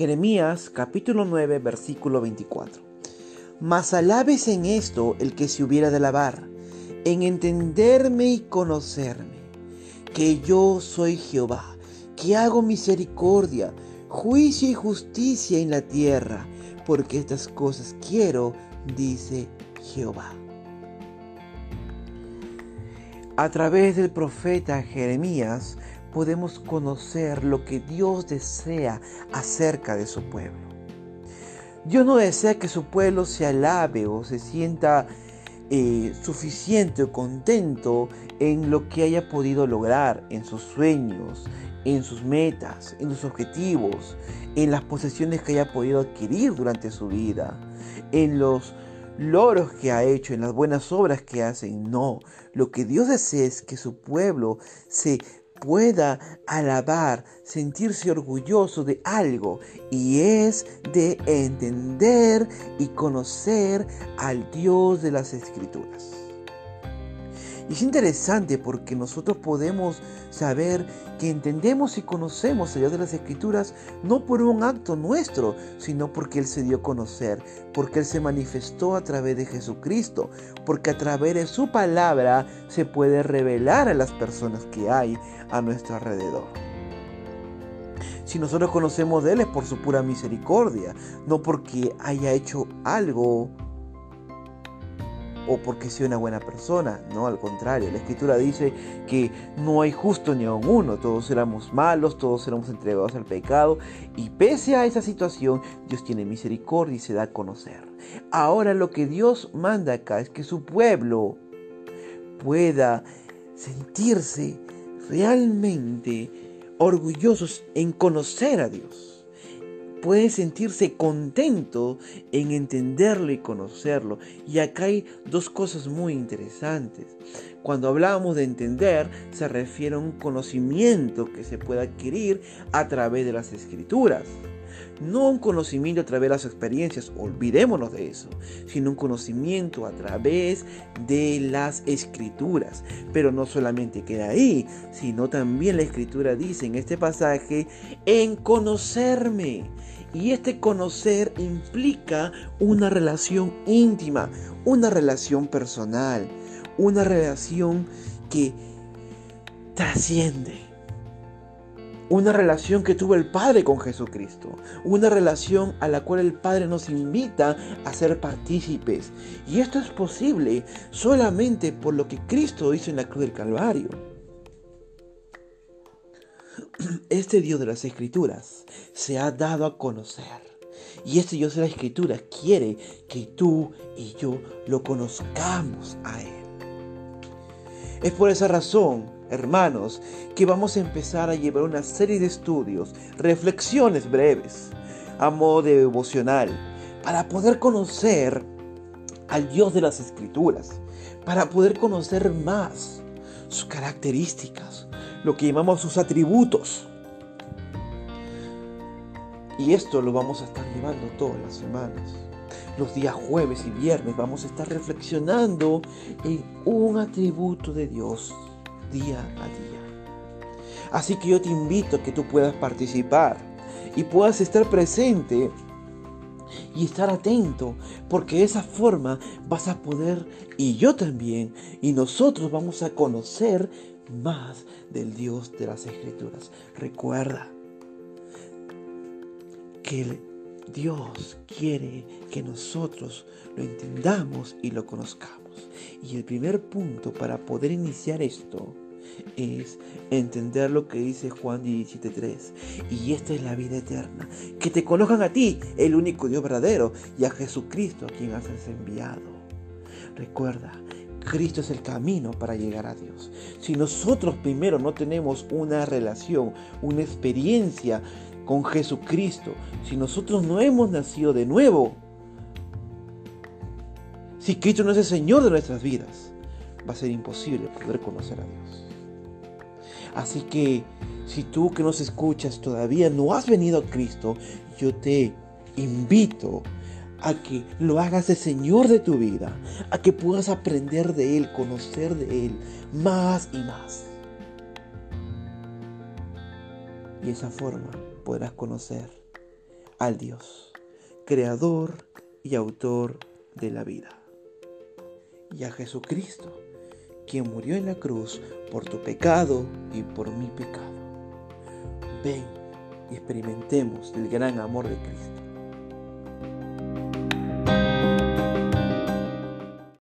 Jeremías capítulo 9 versículo 24. Mas alabes en esto el que se hubiera de alabar, en entenderme y conocerme, que yo soy Jehová, que hago misericordia, juicio y justicia en la tierra, porque estas cosas quiero, dice Jehová. A través del profeta Jeremías podemos conocer lo que Dios desea acerca de su pueblo. Dios no desea que su pueblo se alabe o se sienta eh, suficiente o contento en lo que haya podido lograr, en sus sueños, en sus metas, en sus objetivos, en las posesiones que haya podido adquirir durante su vida, en los logros que ha hecho, en las buenas obras que hacen. No, lo que Dios desea es que su pueblo se pueda alabar, sentirse orgulloso de algo y es de entender y conocer al Dios de las Escrituras. Y es interesante porque nosotros podemos saber que entendemos y conocemos a Dios de las Escrituras no por un acto nuestro, sino porque Él se dio a conocer, porque Él se manifestó a través de Jesucristo, porque a través de su palabra se puede revelar a las personas que hay a nuestro alrededor. Si nosotros conocemos de Él es por su pura misericordia, no porque haya hecho algo o porque sea una buena persona. No, al contrario, la escritura dice que no hay justo ni aun uno, todos éramos malos, todos éramos entregados al pecado y pese a esa situación, Dios tiene misericordia y se da a conocer. Ahora lo que Dios manda acá es que su pueblo pueda sentirse realmente orgullosos en conocer a Dios puede sentirse contento en entenderlo y conocerlo. Y acá hay dos cosas muy interesantes. Cuando hablábamos de entender, se refiere a un conocimiento que se puede adquirir a través de las escrituras. No un conocimiento a través de las experiencias, olvidémonos de eso, sino un conocimiento a través de las escrituras. Pero no solamente queda ahí, sino también la escritura dice en este pasaje, en conocerme. Y este conocer implica una relación íntima, una relación personal, una relación que trasciende. Una relación que tuvo el Padre con Jesucristo. Una relación a la cual el Padre nos invita a ser partícipes. Y esto es posible solamente por lo que Cristo hizo en la cruz del Calvario. Este Dios de las Escrituras se ha dado a conocer. Y este Dios de las Escrituras quiere que tú y yo lo conozcamos a Él. Es por esa razón, hermanos, que vamos a empezar a llevar una serie de estudios, reflexiones breves, a modo de devocional, para poder conocer al Dios de las Escrituras, para poder conocer más sus características, lo que llamamos sus atributos. Y esto lo vamos a estar llevando todas las semanas. Los días jueves y viernes vamos a estar reflexionando en un atributo de Dios día a día. Así que yo te invito a que tú puedas participar y puedas estar presente y estar atento, porque de esa forma vas a poder, y yo también, y nosotros vamos a conocer más del Dios de las Escrituras. Recuerda que Dios quiere que nosotros lo entendamos y lo conozcamos. Y el primer punto para poder iniciar esto es entender lo que dice Juan 17.3. Y esta es la vida eterna. Que te conozcan a ti, el único Dios verdadero, y a Jesucristo, a quien has enviado. Recuerda Cristo es el camino para llegar a Dios. Si nosotros primero no tenemos una relación, una experiencia con Jesucristo, si nosotros no hemos nacido de nuevo, si Cristo no es el Señor de nuestras vidas, va a ser imposible poder conocer a Dios. Así que si tú que nos escuchas todavía no has venido a Cristo, yo te invito a que lo hagas el Señor de tu vida, a que puedas aprender de Él, conocer de Él más y más. Y de esa forma podrás conocer al Dios, creador y autor de la vida. Y a Jesucristo, quien murió en la cruz por tu pecado y por mi pecado. Ven y experimentemos el gran amor de Cristo.